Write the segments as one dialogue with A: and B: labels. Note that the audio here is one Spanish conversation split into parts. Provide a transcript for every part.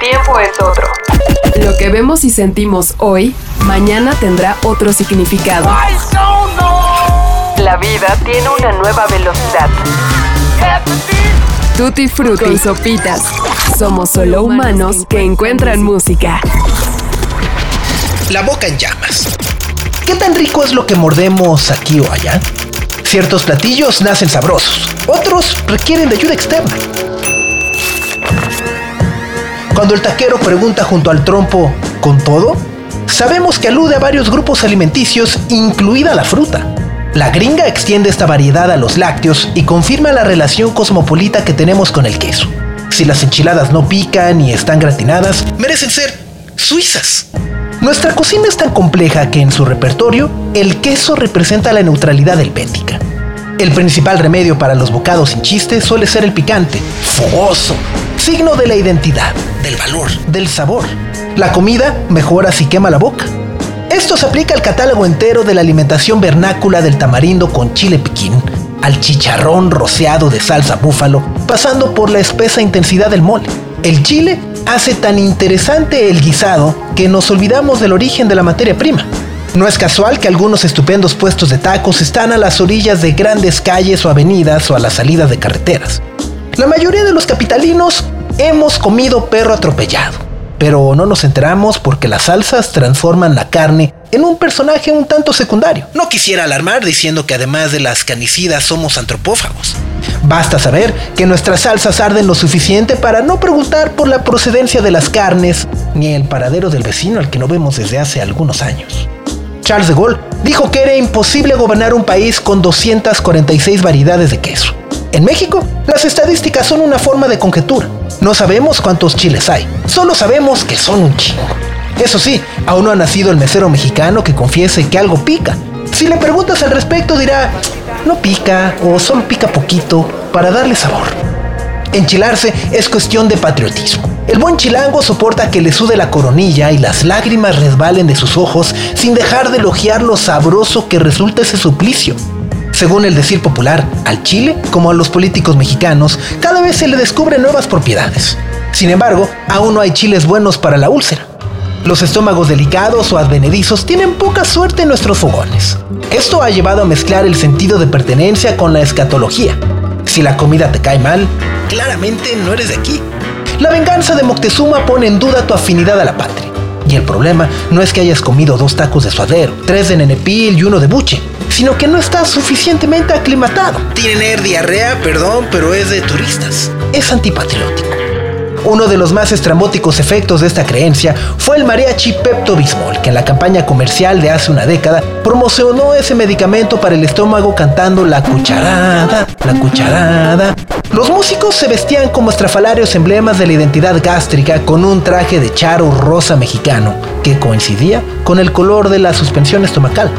A: tiempo es otro. Lo que vemos y sentimos hoy, mañana tendrá otro significado. La vida tiene una nueva velocidad. Tutti Frutti y Sopitas. Somos solo humanos que encuentran música.
B: La boca en llamas. ¿Qué tan rico es lo que mordemos aquí o allá? Ciertos platillos nacen sabrosos, otros requieren de ayuda externa. Cuando el taquero pregunta junto al trompo, ¿con todo? Sabemos que alude a varios grupos alimenticios, incluida la fruta. La gringa extiende esta variedad a los lácteos y confirma la relación cosmopolita que tenemos con el queso. Si las enchiladas no pican y están gratinadas, merecen ser suizas. Nuestra cocina es tan compleja que en su repertorio el queso representa la neutralidad helvética. El principal remedio para los bocados sin chiste suele ser el picante, fogoso, signo de la identidad, del valor, del sabor. La comida mejora si quema la boca. Esto se aplica al catálogo entero de la alimentación vernácula del tamarindo con chile piquín, al chicharrón rociado de salsa búfalo, pasando por la espesa intensidad del mole. El chile hace tan interesante el guisado que nos olvidamos del origen de la materia prima. No es casual que algunos estupendos puestos de tacos están a las orillas de grandes calles o avenidas o a las salidas de carreteras. La mayoría de los capitalinos hemos comido perro atropellado, pero no nos enteramos porque las salsas transforman la carne en un personaje un tanto secundario. No quisiera alarmar diciendo que además de las canicidas somos antropófagos. Basta saber que nuestras salsas arden lo suficiente para no preguntar por la procedencia de las carnes ni el paradero del vecino al que no vemos desde hace algunos años. Charles de Gaulle dijo que era imposible gobernar un país con 246 variedades de queso. En México, las estadísticas son una forma de conjetura. No sabemos cuántos chiles hay, solo sabemos que son un chingo. Eso sí, aún no ha nacido el mesero mexicano que confiese que algo pica. Si le preguntas al respecto dirá, no pica o solo pica poquito para darle sabor. Enchilarse es cuestión de patriotismo. El buen chilango soporta que le sude la coronilla y las lágrimas resbalen de sus ojos sin dejar de elogiar lo sabroso que resulta ese suplicio. Según el decir popular, al chile, como a los políticos mexicanos, cada vez se le descubren nuevas propiedades. Sin embargo, aún no hay chiles buenos para la úlcera. Los estómagos delicados o advenedizos tienen poca suerte en nuestros fogones. Esto ha llevado a mezclar el sentido de pertenencia con la escatología. Si la comida te cae mal, claramente no eres de aquí. La venganza de Moctezuma pone en duda tu afinidad a la patria. Y el problema no es que hayas comido dos tacos de suadero, tres de nenepil y uno de buche, sino que no estás suficientemente aclimatado. Tienen diarrea, perdón, pero es de turistas. Es antipatriótico. Uno de los más estrambóticos efectos de esta creencia fue el mariachi Pepto Bismol, que en la campaña comercial de hace una década promocionó ese medicamento para el estómago cantando la cucharada, la cucharada. Los músicos se vestían como estrafalarios emblemas de la identidad gástrica con un traje de charo rosa mexicano que coincidía con el color de la suspensión estomacal.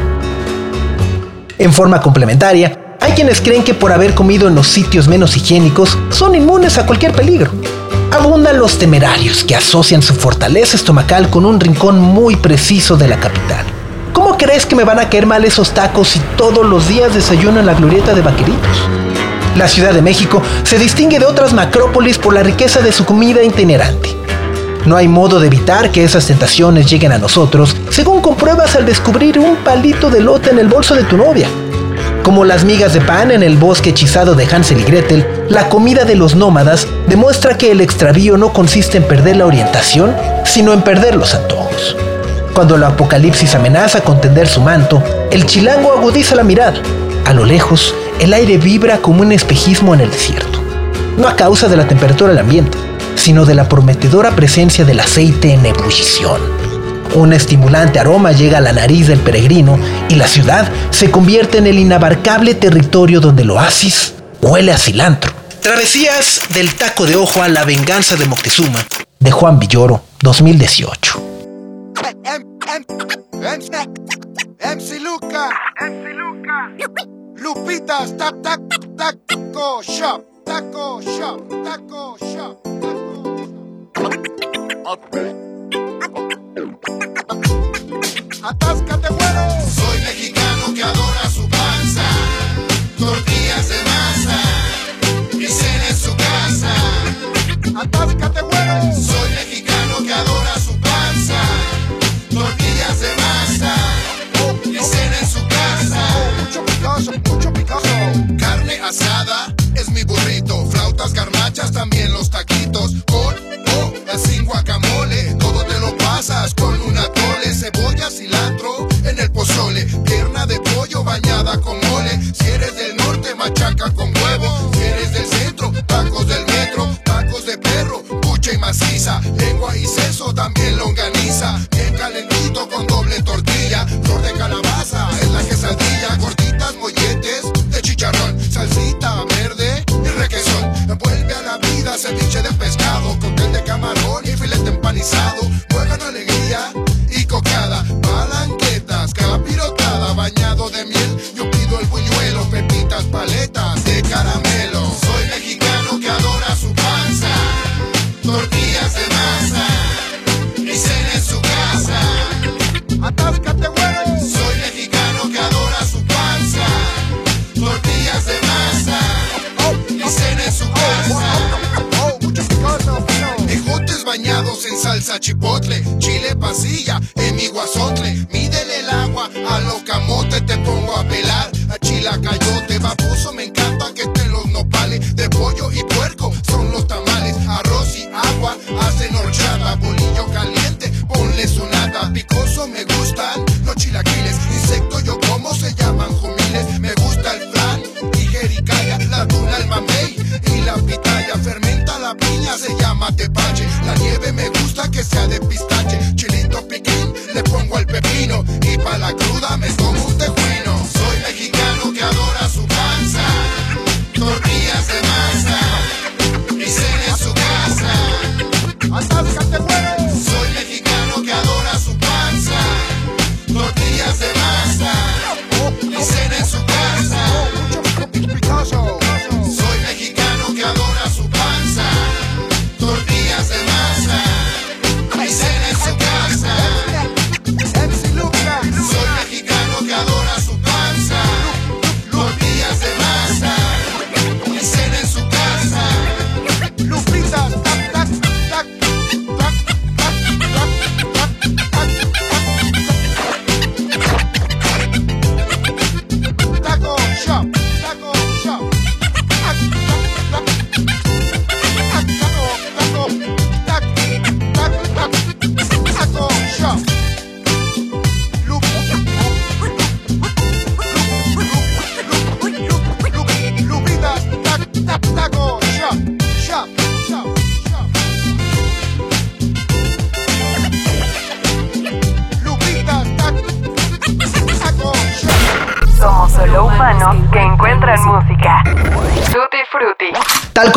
B: En forma complementaria, hay quienes creen que por haber comido en los sitios menos higiénicos son inmunes a cualquier peligro. Abundan los temerarios que asocian su fortaleza estomacal con un rincón muy preciso de la capital. ¿Cómo crees que me van a caer mal esos tacos si todos los días desayuno en la glorieta de vaqueritos? La Ciudad de México se distingue de otras macrópolis por la riqueza de su comida itinerante. No hay modo de evitar que esas tentaciones lleguen a nosotros, según compruebas al descubrir un palito de lote en el bolso de tu novia, como las migas de pan en el bosque hechizado de Hansel y Gretel, la comida de los nómadas demuestra que el extravío no consiste en perder la orientación, sino en perder los antojos. Cuando el apocalipsis amenaza con tender su manto, el chilango agudiza la mirada. A lo lejos, el aire vibra como un espejismo en el desierto. No a causa de la temperatura del ambiente, sino de la prometedora presencia del aceite en ebullición. Un estimulante aroma llega a la nariz del peregrino y la ciudad se convierte en el inabarcable territorio donde el oasis huele a cilantro. Travesías del taco de ojo a la venganza de Moctezuma, de Juan Villoro, 2018.
C: MC Luca. MC Luca. Lupitas, tac, tac, taco shop. Taco shop. Taco shop. Taco shop. Atáscate, bueno.
D: Soy mexicano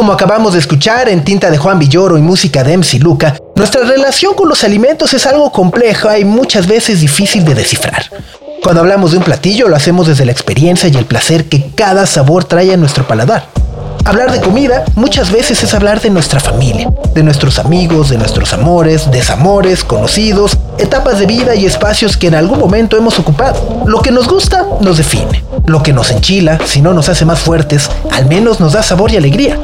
D: como
B: acabamos de escuchar en tinta de Juan Villoro y música de MC Luca, nuestra relación con los alimentos es algo compleja y muchas veces difícil de descifrar. Cuando hablamos de un platillo lo hacemos desde la experiencia y el placer que cada sabor trae a nuestro paladar. Hablar de comida muchas veces es hablar de nuestra familia, de nuestros amigos, de nuestros amores, desamores, conocidos, etapas de vida y espacios que en algún momento hemos ocupado. Lo que nos gusta nos define. Lo que nos enchila, si no nos hace más fuertes, al menos nos da sabor y alegría.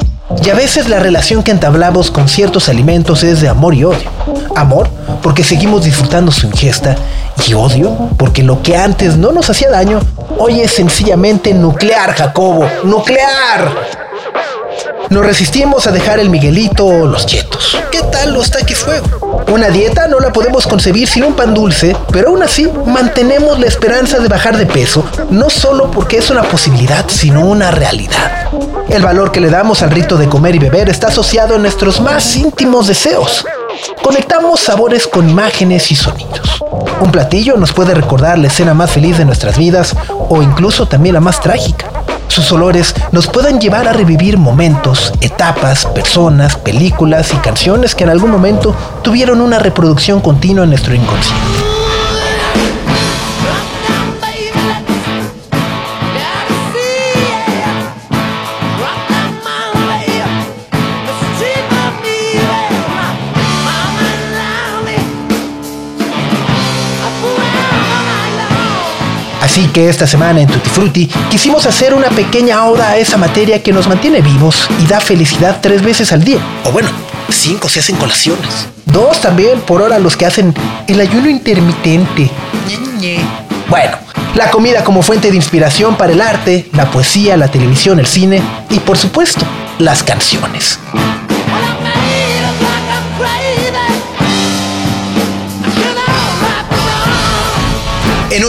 B: Y a veces la relación que entablamos con ciertos alimentos es de amor y odio. Amor porque seguimos disfrutando su ingesta y odio porque lo que antes no nos hacía daño, hoy es sencillamente nuclear, Jacobo. ¡Nuclear! Nos resistimos a dejar el Miguelito o los chetos. ¿Qué tal los taquis fuego? Una dieta no la podemos concebir sin un pan dulce, pero aún así mantenemos la esperanza de bajar de peso, no solo porque es una posibilidad, sino una realidad. El valor que le damos al rito de comer y beber está asociado a nuestros más íntimos deseos. Conectamos sabores con imágenes y sonidos. Un platillo nos puede recordar la escena más feliz de nuestras vidas o incluso también la más trágica. Sus olores nos pueden llevar a revivir momentos, etapas, personas, películas y canciones que en algún momento tuvieron una reproducción continua en nuestro inconsciente. Así que esta semana en Tutti Frutti quisimos hacer una pequeña oda a esa materia que nos mantiene vivos y da felicidad tres veces al día. O bueno, cinco se hacen colaciones. Dos también por hora los que hacen el ayuno intermitente. Bueno, la comida como fuente de inspiración para el arte, la poesía, la televisión, el cine y por supuesto, las canciones.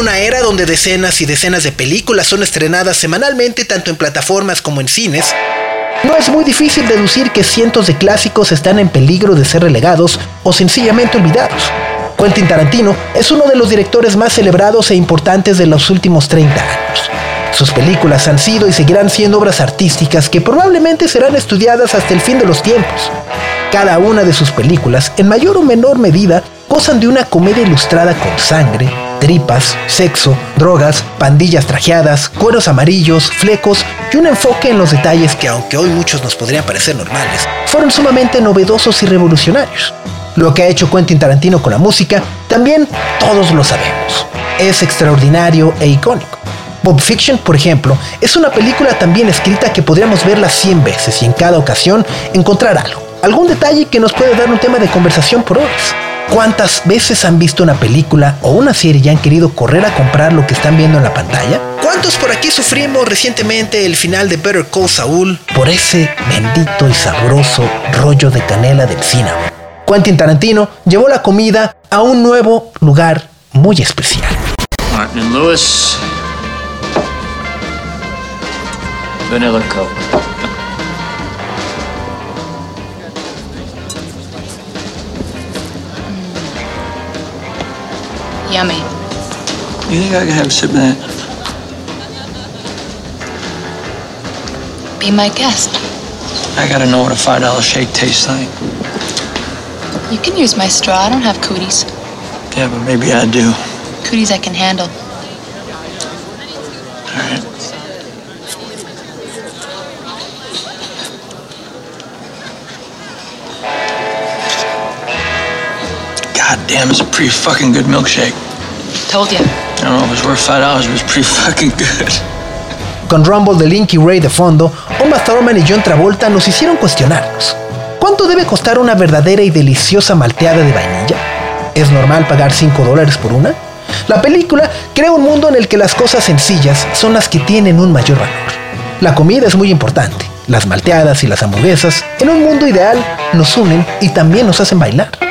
B: Una era donde decenas y decenas de películas son estrenadas semanalmente tanto en plataformas como en cines, no es muy difícil deducir que cientos de clásicos están en peligro de ser relegados o sencillamente olvidados. Quentin Tarantino es uno de los directores más celebrados e importantes de los últimos 30 años. Sus películas han sido y seguirán siendo obras artísticas que probablemente serán estudiadas hasta el fin de los tiempos. Cada una de sus películas, en mayor o menor medida, gozan de una comedia ilustrada con sangre, tripas, sexo, drogas, pandillas trajeadas, cueros amarillos, flecos y un enfoque en los detalles que aunque hoy muchos nos podrían parecer normales, fueron sumamente novedosos y revolucionarios. Lo que ha hecho Quentin Tarantino con la música, también todos lo sabemos. Es extraordinario e icónico. Bob Fiction, por ejemplo, es una película tan bien escrita que podríamos verla 100 veces y en cada ocasión encontrar algo, algún detalle que nos puede dar un tema de conversación por horas. ¿Cuántas veces han visto una película o una serie y han querido correr a comprar lo que están viendo en la pantalla? ¿Cuántos por aquí sufrimos recientemente el final de Better Call Saul por ese bendito y sabroso rollo de canela del cine? Quentin Tarantino llevó la comida a un nuevo lugar muy especial.
E: Martin Lewis. Vanilla.
F: Yummy.
E: You think I could have a sip of that?
F: Be my guest.
E: I gotta know what a five dollar shake tastes like.
F: You can use my straw. I don't have cooties.
E: Yeah, but maybe I do.
F: Cooties I can handle.
E: God damn, it's a pretty fucking good milkshake.
F: Told you.
E: I don't know if it was worth five dollars, but it was pretty fucking good.
B: Con Rumble de Linky Ray de fondo, Uma Thurman y John Travolta nos hicieron cuestionarnos. ¿Cuánto debe costar una verdadera y deliciosa malteada de vainilla? ¿Es normal pagar 5 dólares por una? La película crea un mundo en el que las cosas sencillas son las que tienen un mayor valor. La comida es muy importante. Las malteadas y las hamburguesas, en un mundo ideal, nos unen y también nos hacen bailar.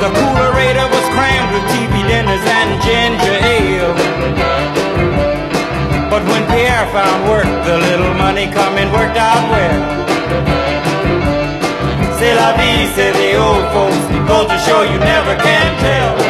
G: The coolerator was crammed with TV dinners and ginger ale. But when Pierre found work, the little money coming worked out well. C'est la vie, say the old folks. Goes to show you never can tell.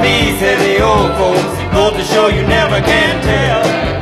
G: Vie, the old folks. Goes to show you never can tell.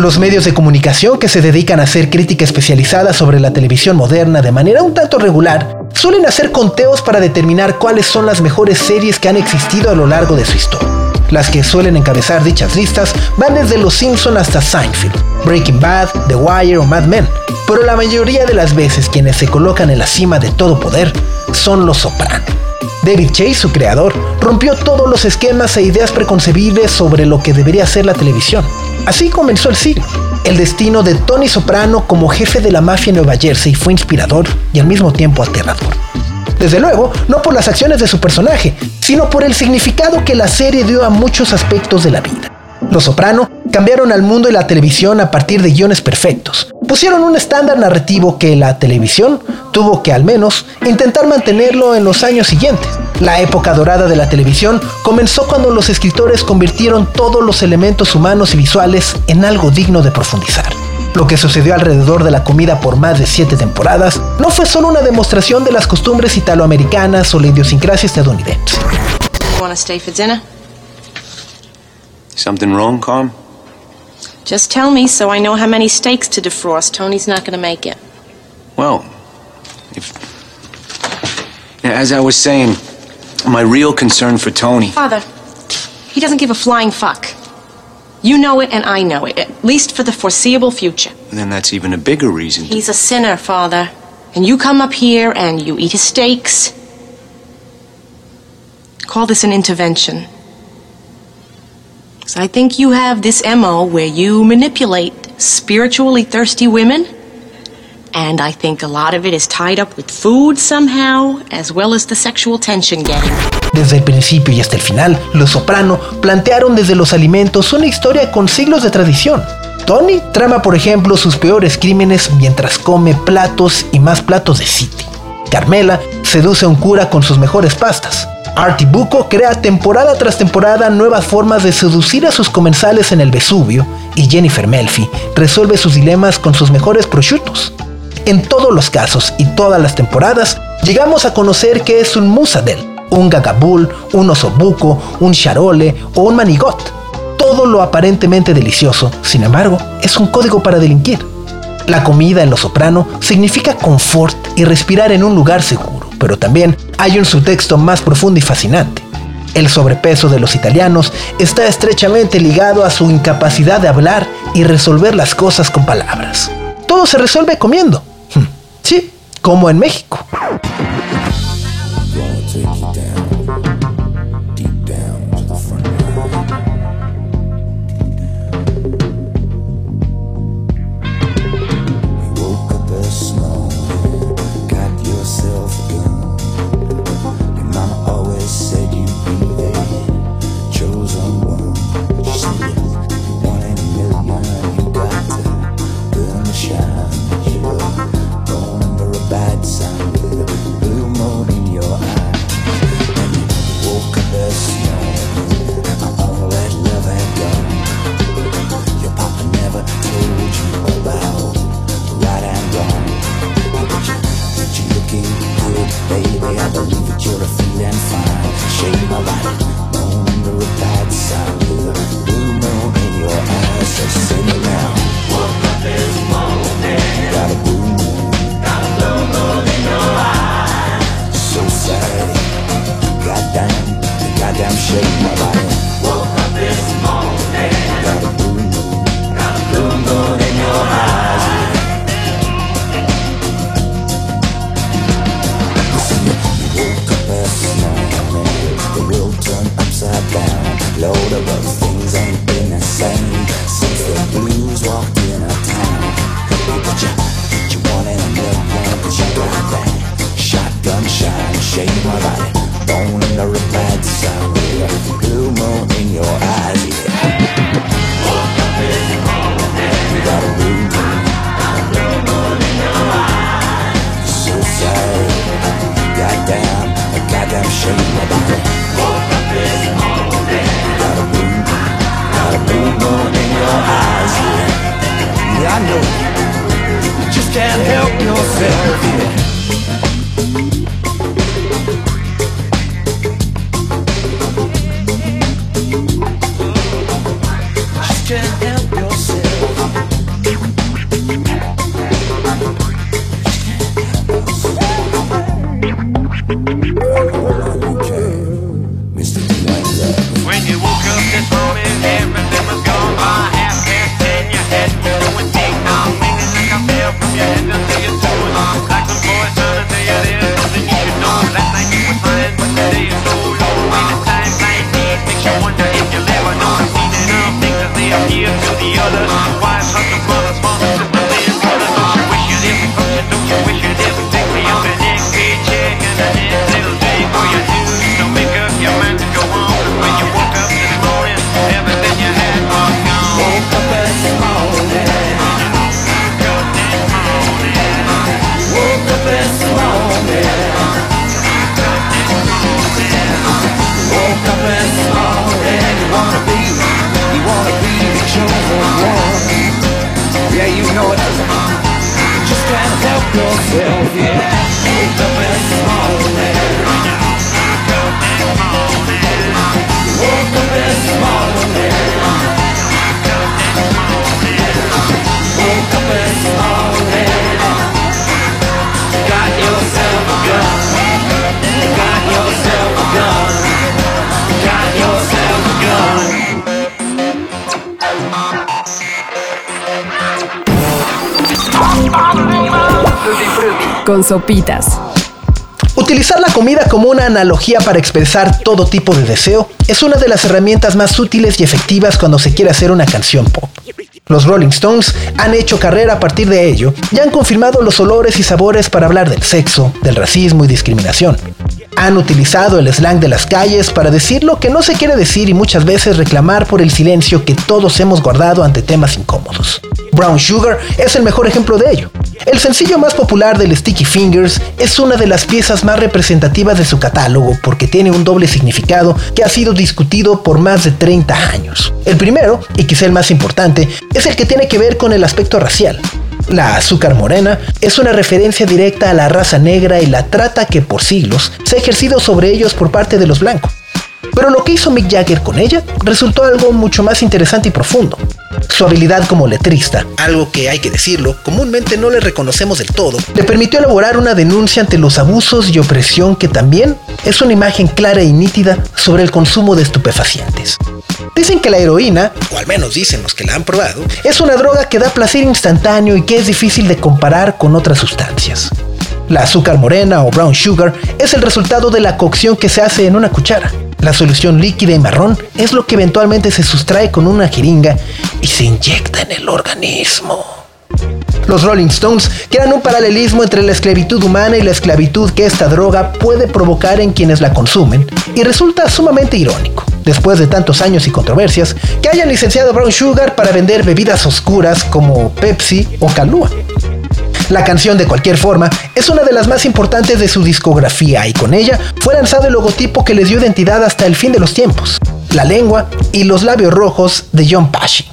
B: Los medios de comunicación que se dedican a hacer crítica especializada sobre la televisión moderna de manera un tanto regular suelen hacer conteos para determinar cuáles son las mejores series que han existido a lo largo de su historia. Las que suelen encabezar dichas listas van desde Los Simpson hasta Seinfeld, Breaking Bad, The Wire o Mad Men, pero la mayoría de las veces quienes se colocan en la cima de todo poder son Los Soprano. David Chase, su creador, rompió todos los esquemas e ideas preconcebibles sobre lo que debería ser la televisión. Así comenzó el siglo. El destino de Tony Soprano como jefe de la mafia en Nueva Jersey fue inspirador y al mismo tiempo aterrador. Desde luego, no por las acciones de su personaje, sino por el significado que la serie dio a muchos aspectos de la vida. Los Soprano cambiaron al mundo y la televisión a partir de guiones perfectos. Pusieron un estándar narrativo que la televisión tuvo que al menos intentar mantenerlo en los años siguientes. La época dorada de la televisión comenzó cuando los escritores convirtieron todos los elementos humanos y visuales en algo digno de profundizar. Lo que sucedió alrededor de la comida por más de siete temporadas no fue solo una demostración de las costumbres italoamericanas o la idiosincrasia estadounidense.
H: Something wrong, Carm?
I: Just tell me so I know how many steaks to defrost. Tony's not going to make it.
H: Well, if. Yeah, as I was saying, my real concern for Tony.
I: Father, he doesn't give a flying fuck. You know it and I know it, at least for the foreseeable future.
H: Then that's even a bigger reason.
I: He's a sinner, Father. And you come up here and you eat his steaks. Call this an intervention. 'Cause I think you have this MO where you manipulate spiritually thirsty women. And I think a lot of it is tied up with food somehow, as well as the sexual tension game.
B: Desde el principio y hasta el final, Los Soprano plantearon desde los alimentos una historia con siglos de tradición. Tony trama, por ejemplo, sus peores crímenes mientras come platos y más platos de City. Carmela seduce a un cura con sus mejores pastas. Artie Bucco crea temporada tras temporada nuevas formas de seducir a sus comensales en el Vesubio y Jennifer Melfi resuelve sus dilemas con sus mejores prosciutos. En todos los casos y todas las temporadas, llegamos a conocer que es un musadel, un gagabul, un osobuco, un charole o un manigot. Todo lo aparentemente delicioso, sin embargo, es un código para delinquir. La comida en Lo Soprano significa confort y respirar en un lugar seguro, pero también hay un subtexto más profundo y fascinante. El sobrepeso de los italianos está estrechamente ligado a su incapacidad de hablar y resolver las cosas con palabras. Todo se resuelve comiendo. Hmm, Sí, como en México.
J: shake my
A: con sopitas.
B: Utilizar la comida como una analogía para expresar todo tipo de deseo es una de las herramientas más útiles y efectivas cuando se quiere hacer una canción pop. Los Rolling Stones han hecho carrera a partir de ello y han confirmado los olores y sabores para hablar del sexo, del racismo y discriminación. Han utilizado el slang de las calles para decir lo que no se quiere decir y muchas veces reclamar por el silencio que todos hemos guardado ante temas incómodos. Brown Sugar es el mejor ejemplo de ello. El sencillo más popular del Sticky Fingers es una de las piezas más representativas de su catálogo porque tiene un doble significado que ha sido discutido por más de 30 años. El primero, y quizá el más importante, es el que tiene que ver con el aspecto racial. La azúcar morena es una referencia directa a la raza negra y la trata que por siglos se ha ejercido sobre ellos por parte de los blancos. Pero lo que hizo Mick Jagger con ella resultó algo mucho más interesante y profundo. Su habilidad como letrista, algo que hay que decirlo, comúnmente no le reconocemos del todo, le permitió elaborar una denuncia ante los abusos y opresión que también es una imagen clara y nítida sobre el consumo de estupefacientes. Dicen que la heroína, o al menos dicen los que la han probado, es una droga que da placer instantáneo y que es difícil de comparar con otras sustancias. La azúcar morena o brown sugar es el resultado de la cocción que se hace en una cuchara. La solución líquida y marrón es lo que eventualmente se sustrae con una jeringa y se inyecta en el organismo. Los Rolling Stones crean un paralelismo entre la esclavitud humana y la esclavitud que esta droga puede provocar en quienes la consumen, y resulta sumamente irónico, después de tantos años y controversias, que hayan licenciado Brown Sugar para vender bebidas oscuras como Pepsi o Calúa. La canción de cualquier forma es una de las más importantes de su discografía y con ella fue lanzado el logotipo que les dio identidad hasta el fin de los tiempos, la lengua y los labios rojos de John Pashy.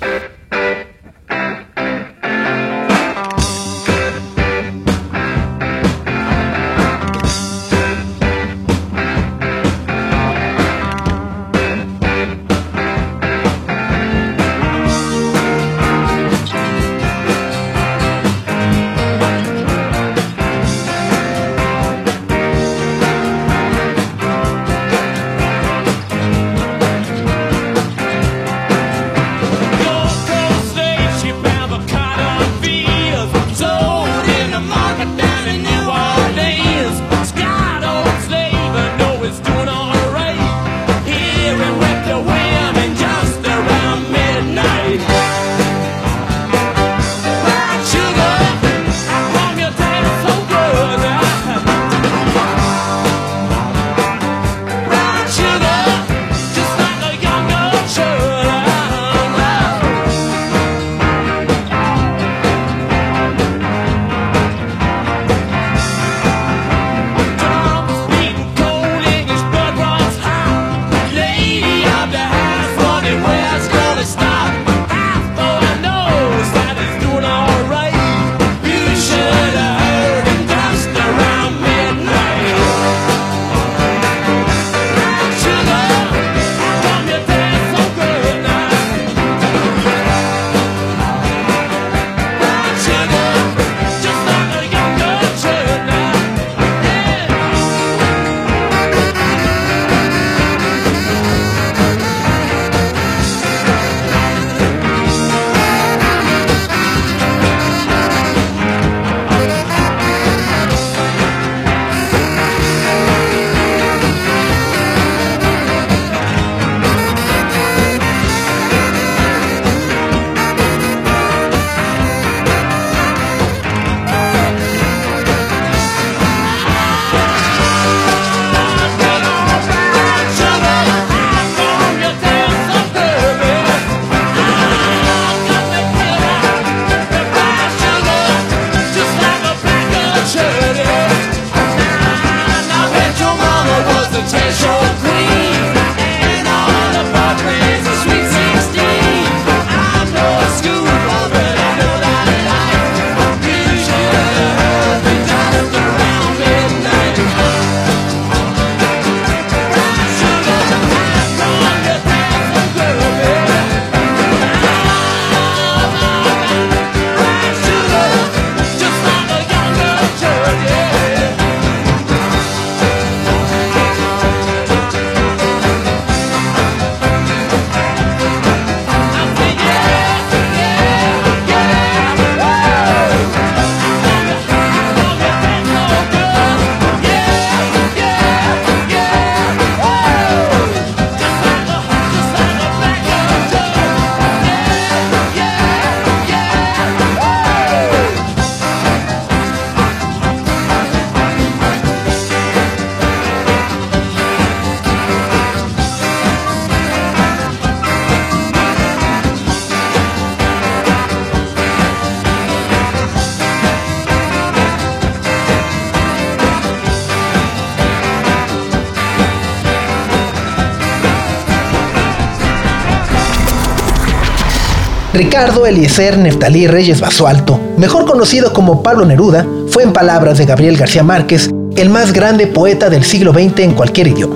B: Ricardo Eliezer Neftalí Reyes Basualto, mejor conocido como Pablo Neruda, fue en palabras de Gabriel García Márquez el más grande poeta del siglo XX en cualquier idioma.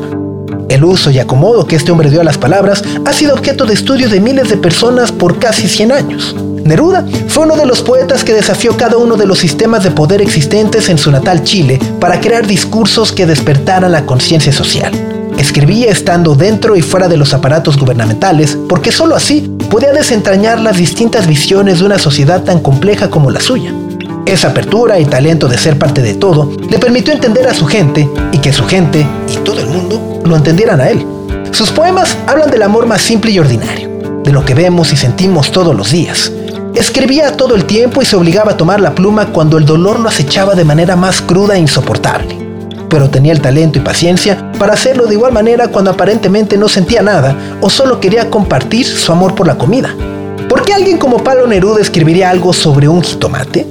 B: El uso y acomodo que este hombre dio a las palabras ha sido objeto de estudio de miles de personas por casi 100 años. Neruda fue uno de los poetas que desafió cada uno de los sistemas de poder existentes en su natal Chile para crear discursos que despertaran la conciencia social. Escribía estando dentro y fuera de los aparatos gubernamentales porque sólo así podía desentrañar las distintas visiones de una sociedad tan compleja como la suya. Esa apertura y talento de ser parte de todo le permitió entender a su gente y que su gente y todo el mundo lo entendieran a él. Sus poemas hablan del amor más simple y ordinario, de lo que vemos y sentimos todos los días. Escribía todo el tiempo y se obligaba a tomar la pluma cuando el dolor lo acechaba de manera más cruda e insoportable. Pero tenía el talento y paciencia para hacerlo de igual manera cuando aparentemente no sentía nada o solo quería compartir su amor por la comida. ¿Por qué alguien como Pablo Neruda escribiría algo sobre un jitomate?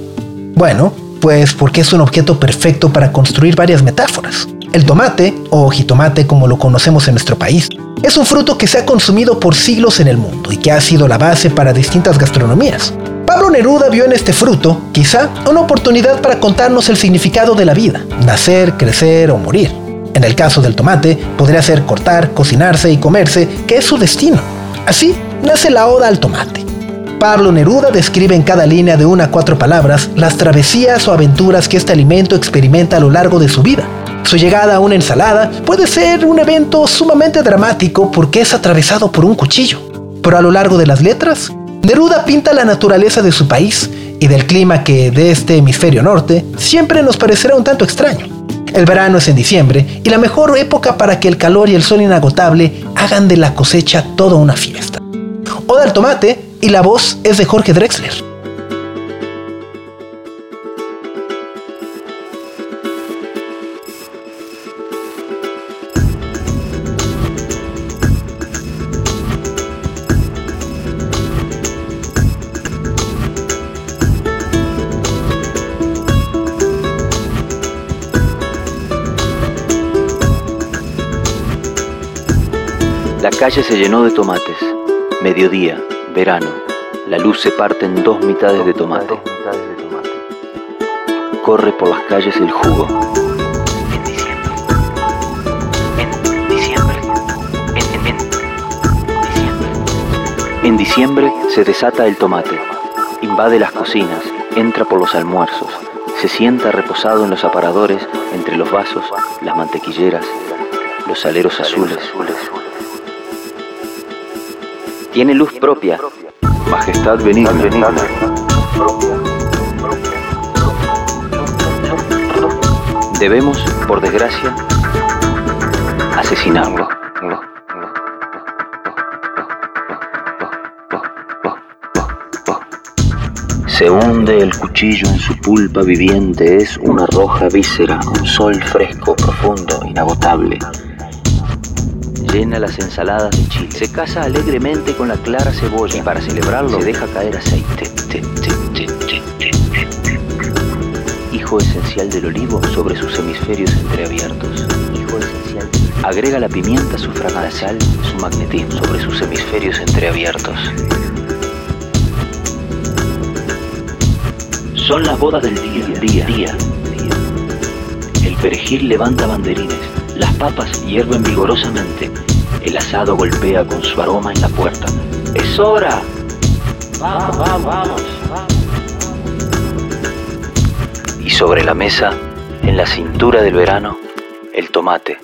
B: Bueno, pues porque es un objeto perfecto para construir varias metáforas. El tomate, o jitomate como lo conocemos en nuestro país, es un fruto que se ha consumido por siglos en el mundo y que ha sido la base para distintas gastronomías. Pablo Neruda vio en este fruto, quizá, una oportunidad para contarnos el significado de la vida, nacer, crecer o morir. En el caso del tomate, podría ser cortar, cocinarse y comerse, que es su destino. Así nace la oda al tomate. Pablo Neruda describe en cada línea de una a cuatro palabras las travesías o aventuras que este alimento experimenta a lo largo de su vida. Su llegada a una ensalada puede ser un evento sumamente dramático porque es atravesado por un cuchillo. Pero a lo largo de las letras, Neruda pinta la naturaleza de su país y del clima que de este hemisferio norte siempre nos parecerá un tanto extraño. El verano es en diciembre y la mejor época para que el calor y el sol inagotable hagan de la cosecha toda una fiesta. Oda al tomate y la voz es de Jorge Drexler.
K: Calle se llenó de tomates. Mediodía, verano. La luz se parte en dos mitades de tomate. Corre por las calles el jugo. En diciembre. En diciembre. En, diciembre. En diciembre se desata el tomate. Invade las cocinas, entra por los almuerzos. Se sienta reposado en los aparadores, entre los vasos, las mantequilleras, los saleros azules. Tiene luz propia, majestad benigna. Debemos, por desgracia, asesinarlo. Se hunde el cuchillo en su pulpa viviente, es una roja víscera, un sol fresco, profundo, inagotable. Llena las ensaladas de chile. Se casa alegremente con la clara cebolla y para celebrarlo se deja caer aceite. Te, te, te, te, te, te, te. Hijo esencial del olivo sobre sus hemisferios entreabiertos. Hijo esencial. Agrega la pimienta, su fragancia, sal, su magnetismo sobre sus hemisferios entreabiertos. Son las bodas del día, día, día. El perejil levanta banderines, las papas hierven vigorosamente, el asado golpea con su aroma en la puerta. ¡Es hora! ¡Vamos, vamos, vamos! Y sobre la mesa, en la cintura del verano, el tomate.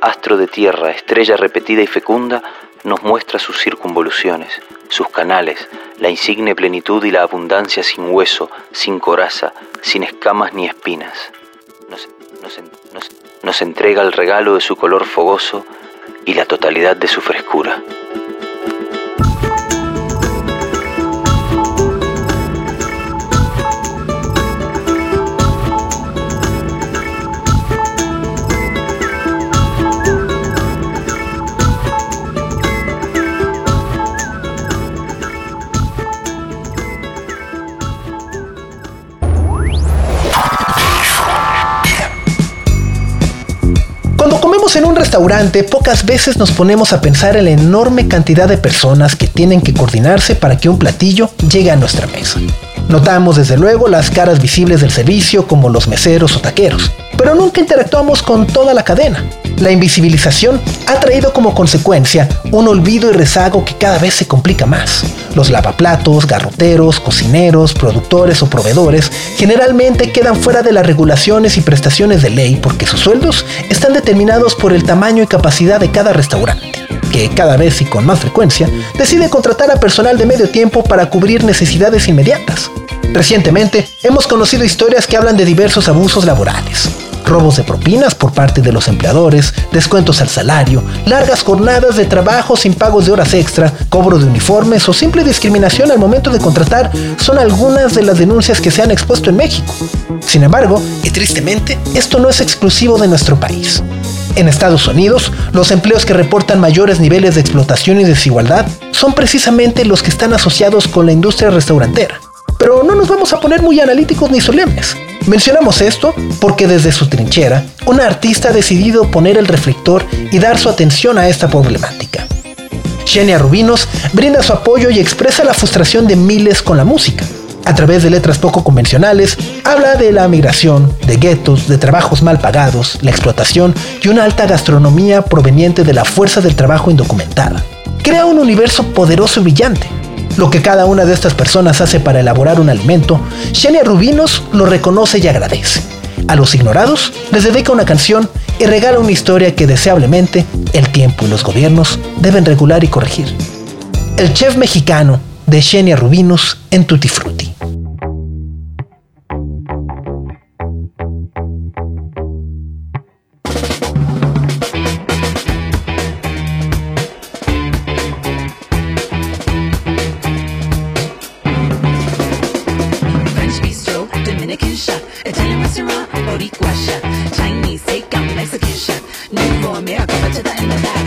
K: Astro de tierra, estrella repetida y fecunda, nos muestra sus circunvoluciones, sus canales, la insigne plenitud y la abundancia sin hueso, sin coraza, sin escamas ni espinas. Nos, nos en- nos- nos entrega el regalo de su color fogoso y la totalidad de su frescura.
B: En un restaurante, pocas veces nos ponemos a pensar en la enorme cantidad de personas que tienen que coordinarse para que un platillo llegue a nuestra mesa. Notamos desde luego las caras visibles del servicio como los meseros o taqueros, pero nunca interactuamos con toda la cadena. La invisibilización ha traído como consecuencia un olvido y rezago que cada vez se complica más. Los lavaplatos, garroteros, cocineros, productores o proveedores generalmente quedan fuera de las regulaciones y prestaciones de ley porque sus sueldos están determinados por el tamaño y capacidad de cada restaurante que cada vez y con más frecuencia decide contratar a personal de medio tiempo para cubrir necesidades inmediatas. Recientemente hemos conocido historias que hablan de diversos abusos laborales, robos de propinas por parte de los empleadores, descuentos al salario, largas jornadas de trabajo sin pagos de horas extra, cobro de uniformes o simple discriminación al momento de contratar son algunas de las denuncias que se han expuesto en México. Sin embargo, y tristemente, esto no es exclusivo de nuestro país. En Estados Unidos, los empleos que reportan mayores niveles de explotación y desigualdad son precisamente los que están asociados con la industria restaurantera. Pero no nos vamos a poner muy analíticos ni solemnes. Mencionamos esto porque desde su trinchera, una artista ha decidido poner el reflector y dar su atención a esta problemática. Xenia Rubinos brinda su apoyo y expresa la frustración de miles con la música a través de letras poco convencionales, habla de la migración, de guetos, de trabajos mal pagados, la explotación y una alta gastronomía proveniente de la fuerza del trabajo indocumentada. Crea un universo poderoso y brillante. Lo que cada una de estas personas hace para elaborar un alimento, Xenia Rubinos lo reconoce y agradece. A los ignorados les dedica una canción y regala una historia que deseablemente el tiempo y los gobiernos deben regular y corregir. El chef mexicano de Xenia Rubinos en Tutti Frutti.
L: Dominican chef, Italian restaurant, Boricua chef, Chinese takeout, Mexican chef, new for America, but to the end of that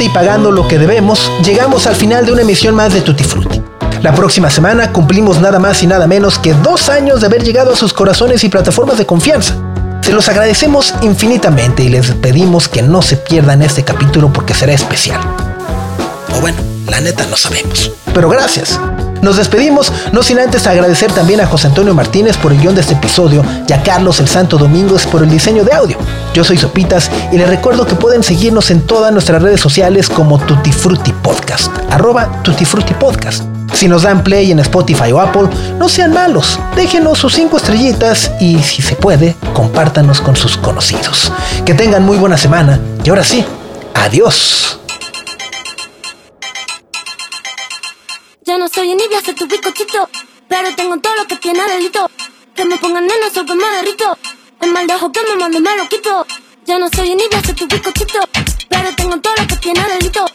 B: y pagando lo que debemos, llegamos al final de una emisión más de Tutti Frutti. La próxima semana cumplimos nada más y nada menos que dos años de haber llegado a sus corazones y plataformas de confianza. Se los agradecemos infinitamente y les pedimos que no se pierdan este capítulo porque será especial. O bueno, la neta no sabemos. Pero gracias. Nos despedimos, no sin antes agradecer también a José Antonio Martínez por el guion de este episodio y a Carlos el Santo Domingos por el diseño de audio. Yo soy Sopitas y les recuerdo que pueden seguirnos en todas nuestras redes sociales como Tutti Frutti Podcast, arroba Podcast. Si nos dan play en Spotify o Apple, no sean malos, déjenos sus cinco estrellitas y si se puede, compártanos con sus conocidos. Que tengan muy buena semana y ahora sí, adiós.
M: Ya no soy envidia, soy tu bizcochito. Pero tengo todo lo que tiene delito. Que me pongan neno, soy que derrito. El mal de ojo que me mando me lo quito. Ya no soy envidia, soy tu bizcochito. Pero tengo todo lo que tiene delito.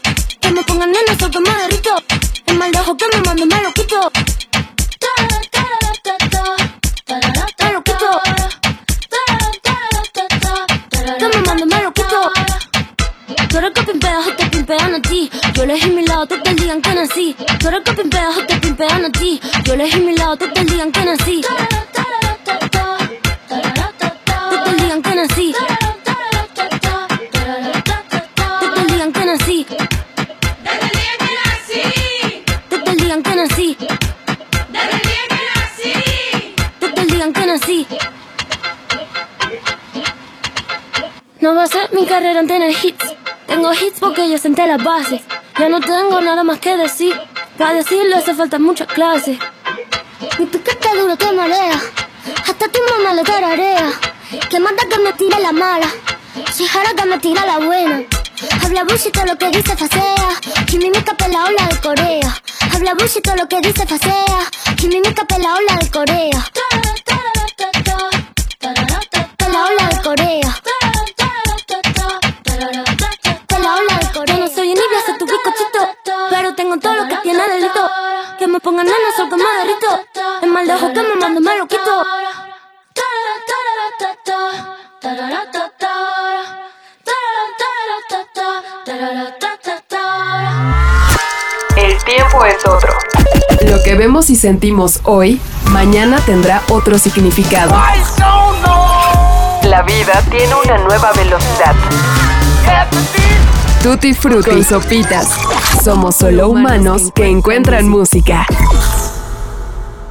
M: Que me pongan neno, soy que derrito. El mal de ojo que me mando me quito. Tú eres que pimpeas o te pimpean a ti. Yo elegí mi lado, tú te digan que nací. Tú eres que pimpeas o te pimpean a ti. Yo elegí mi lado, tú te digan que nací. Tú te digan que nací. Tú te digan que nací. Tú te digan que nací. Tú te digan que nací. No va a ser mi carrera en tener hits. Tengo hits porque yo senté las bases. Ya no tengo nada más que decir. Para decirlo hace falta mucha clase. Mi piquete duro te marea. Hasta tu mamá le tararea. Que manda que me tire la mala. Si jara que me tira la buena. Habla bullshit lo que dice facea. Chimimica la ola de Corea. Habla bullshit lo que dice facea. Chimimica la ola de Corea. Me pongan nena, soy que me derrito. El mal de ojo que me mando me lo quito.
A: El tiempo es otro. Lo que vemos y sentimos hoy, mañana tendrá otro significado. La vida tiene una nueva velocidad. Tutti Frutti Sopitas. Somos solo humanos que encuentran música.